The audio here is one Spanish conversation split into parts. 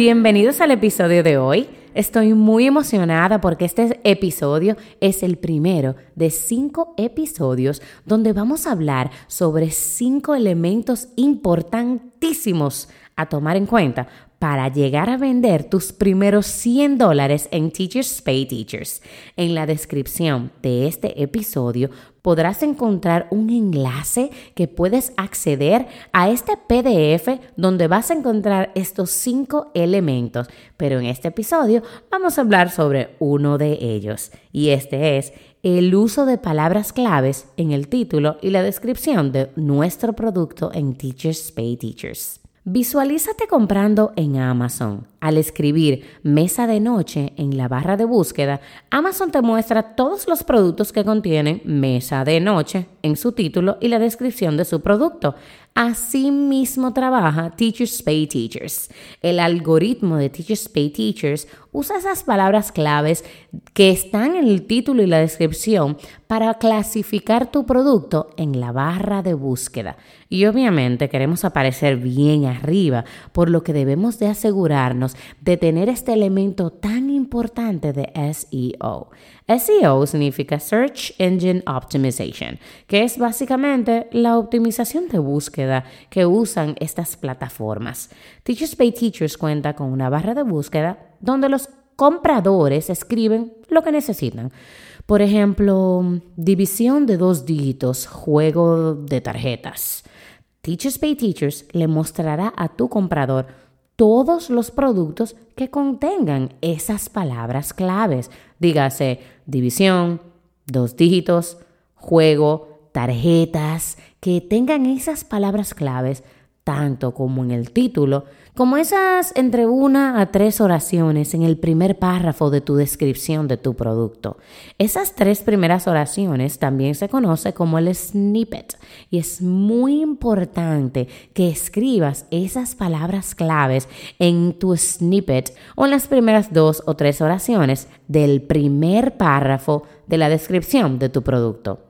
Bienvenidos al episodio de hoy. Estoy muy emocionada porque este episodio es el primero de cinco episodios donde vamos a hablar sobre cinco elementos importantísimos a tomar en cuenta para llegar a vender tus primeros 100 dólares en Teachers Pay Teachers. En la descripción de este episodio podrás encontrar un enlace que puedes acceder a este PDF donde vas a encontrar estos cinco elementos. Pero en este episodio vamos a hablar sobre uno de ellos y este es el uso de palabras claves en el título y la descripción de nuestro producto en Teachers Pay Teachers. Visualízate comprando en Amazon. Al escribir mesa de noche en la barra de búsqueda, Amazon te muestra todos los productos que contienen mesa de noche en su título y la descripción de su producto. Así mismo trabaja Teachers Pay Teachers. El algoritmo de Teachers Pay Teachers usa esas palabras claves que están en el título y la descripción para clasificar tu producto en la barra de búsqueda. Y obviamente queremos aparecer bien arriba, por lo que debemos de asegurarnos de tener este elemento tan importante de SEO. SEO significa Search Engine Optimization, que es básicamente la optimización de búsqueda que usan estas plataformas. Teachers Pay Teachers cuenta con una barra de búsqueda donde los compradores escriben lo que necesitan. Por ejemplo, división de dos dígitos, juego de tarjetas. Teachers Pay Teachers le mostrará a tu comprador todos los productos que contengan esas palabras claves. Dígase división, dos dígitos, juego, tarjetas, que tengan esas palabras claves tanto como en el título, como esas entre una a tres oraciones en el primer párrafo de tu descripción de tu producto. Esas tres primeras oraciones también se conoce como el snippet y es muy importante que escribas esas palabras claves en tu snippet o en las primeras dos o tres oraciones del primer párrafo de la descripción de tu producto.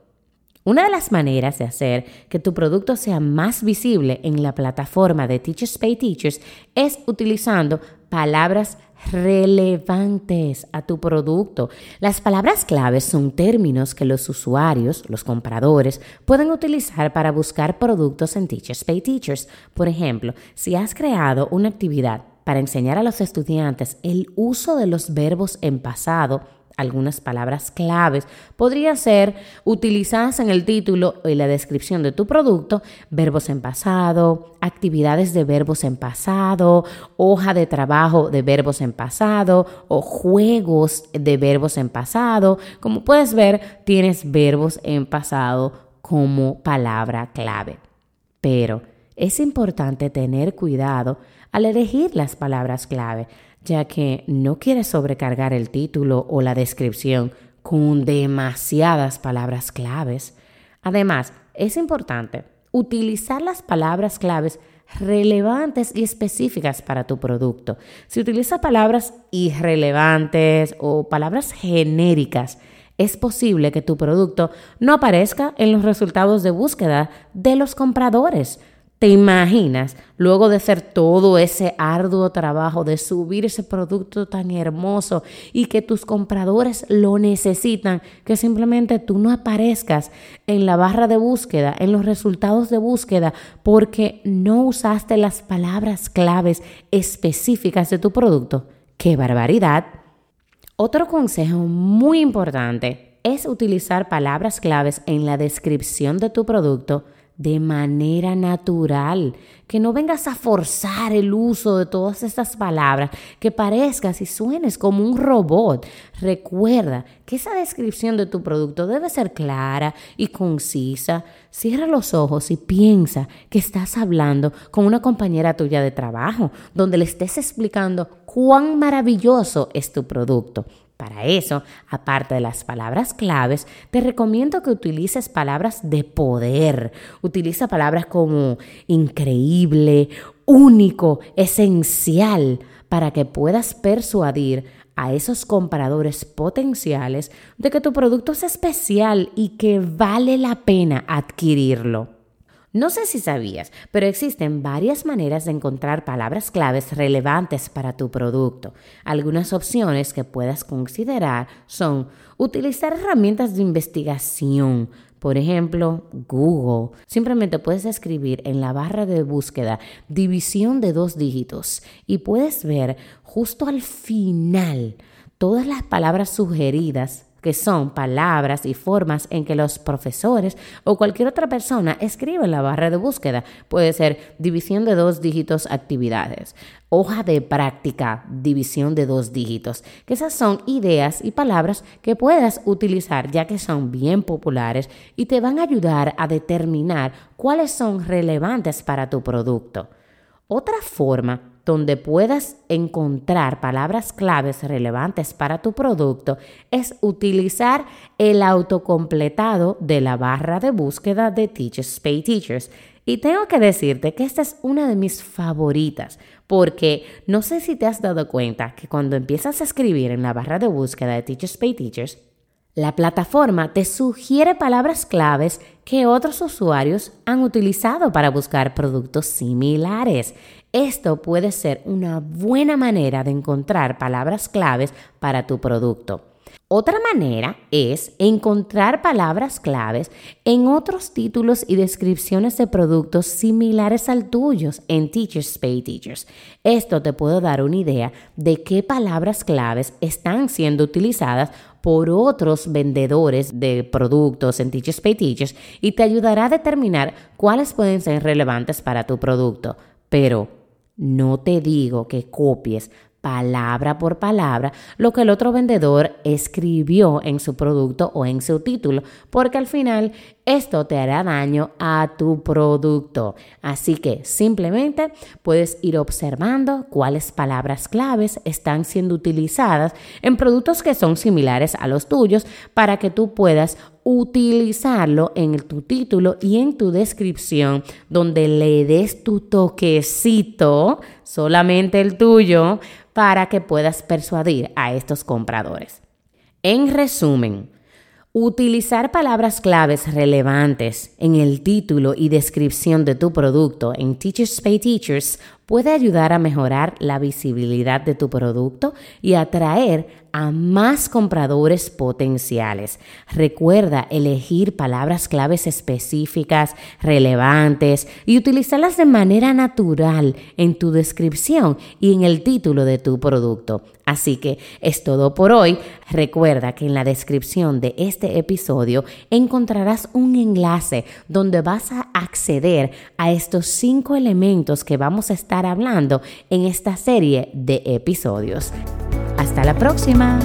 Una de las maneras de hacer que tu producto sea más visible en la plataforma de Teachers Pay Teachers es utilizando palabras relevantes a tu producto. Las palabras claves son términos que los usuarios, los compradores, pueden utilizar para buscar productos en Teachers Pay Teachers. Por ejemplo, si has creado una actividad para enseñar a los estudiantes el uso de los verbos en pasado, algunas palabras claves podrían ser utilizadas en el título y la descripción de tu producto, verbos en pasado, actividades de verbos en pasado, hoja de trabajo de verbos en pasado o juegos de verbos en pasado. Como puedes ver, tienes verbos en pasado como palabra clave. Pero es importante tener cuidado al elegir las palabras clave ya que no quieres sobrecargar el título o la descripción con demasiadas palabras claves. Además, es importante utilizar las palabras claves relevantes y específicas para tu producto. Si utilizas palabras irrelevantes o palabras genéricas, es posible que tu producto no aparezca en los resultados de búsqueda de los compradores ¿Te imaginas, luego de hacer todo ese arduo trabajo de subir ese producto tan hermoso y que tus compradores lo necesitan, que simplemente tú no aparezcas en la barra de búsqueda, en los resultados de búsqueda, porque no usaste las palabras claves específicas de tu producto? ¡Qué barbaridad! Otro consejo muy importante es utilizar palabras claves en la descripción de tu producto de manera natural, que no vengas a forzar el uso de todas estas palabras, que parezcas y suenes como un robot. Recuerda que esa descripción de tu producto debe ser clara y concisa. Cierra los ojos y piensa que estás hablando con una compañera tuya de trabajo, donde le estés explicando cuán maravilloso es tu producto. Para eso, aparte de las palabras claves, te recomiendo que utilices palabras de poder. Utiliza palabras como increíble, único, esencial, para que puedas persuadir a esos compradores potenciales de que tu producto es especial y que vale la pena adquirirlo. No sé si sabías, pero existen varias maneras de encontrar palabras claves relevantes para tu producto. Algunas opciones que puedas considerar son utilizar herramientas de investigación, por ejemplo, Google. Simplemente puedes escribir en la barra de búsqueda división de dos dígitos y puedes ver justo al final todas las palabras sugeridas que son palabras y formas en que los profesores o cualquier otra persona escribe en la barra de búsqueda. Puede ser división de dos dígitos actividades, hoja de práctica, división de dos dígitos, que esas son ideas y palabras que puedas utilizar ya que son bien populares y te van a ayudar a determinar cuáles son relevantes para tu producto. Otra forma donde puedas encontrar palabras claves relevantes para tu producto es utilizar el autocompletado de la barra de búsqueda de Teachers Pay Teachers. Y tengo que decirte que esta es una de mis favoritas, porque no sé si te has dado cuenta que cuando empiezas a escribir en la barra de búsqueda de Teachers Pay Teachers, la plataforma te sugiere palabras claves que otros usuarios han utilizado para buscar productos similares. Esto puede ser una buena manera de encontrar palabras claves para tu producto. Otra manera es encontrar palabras claves en otros títulos y descripciones de productos similares al tuyo en Teachers Pay Teachers. Esto te puede dar una idea de qué palabras claves están siendo utilizadas por otros vendedores de productos en Teachers Pay Teachers y te ayudará a determinar cuáles pueden ser relevantes para tu producto. Pero no te digo que copies palabra por palabra lo que el otro vendedor escribió en su producto o en su título, porque al final esto te hará daño a tu producto. Así que simplemente puedes ir observando cuáles palabras claves están siendo utilizadas en productos que son similares a los tuyos para que tú puedas utilizarlo en tu título y en tu descripción, donde le des tu toquecito, solamente el tuyo, para que puedas persuadir a estos compradores. En resumen, Utilizar palabras claves relevantes en el título y descripción de tu producto en Teachers Pay Teachers puede ayudar a mejorar la visibilidad de tu producto y atraer a más compradores potenciales. Recuerda elegir palabras claves específicas, relevantes y utilizarlas de manera natural en tu descripción y en el título de tu producto. Así que es todo por hoy. Recuerda que en la descripción de este episodio encontrarás un enlace donde vas a acceder a estos cinco elementos que vamos a estar hablando en esta serie de episodios. Hasta la próxima.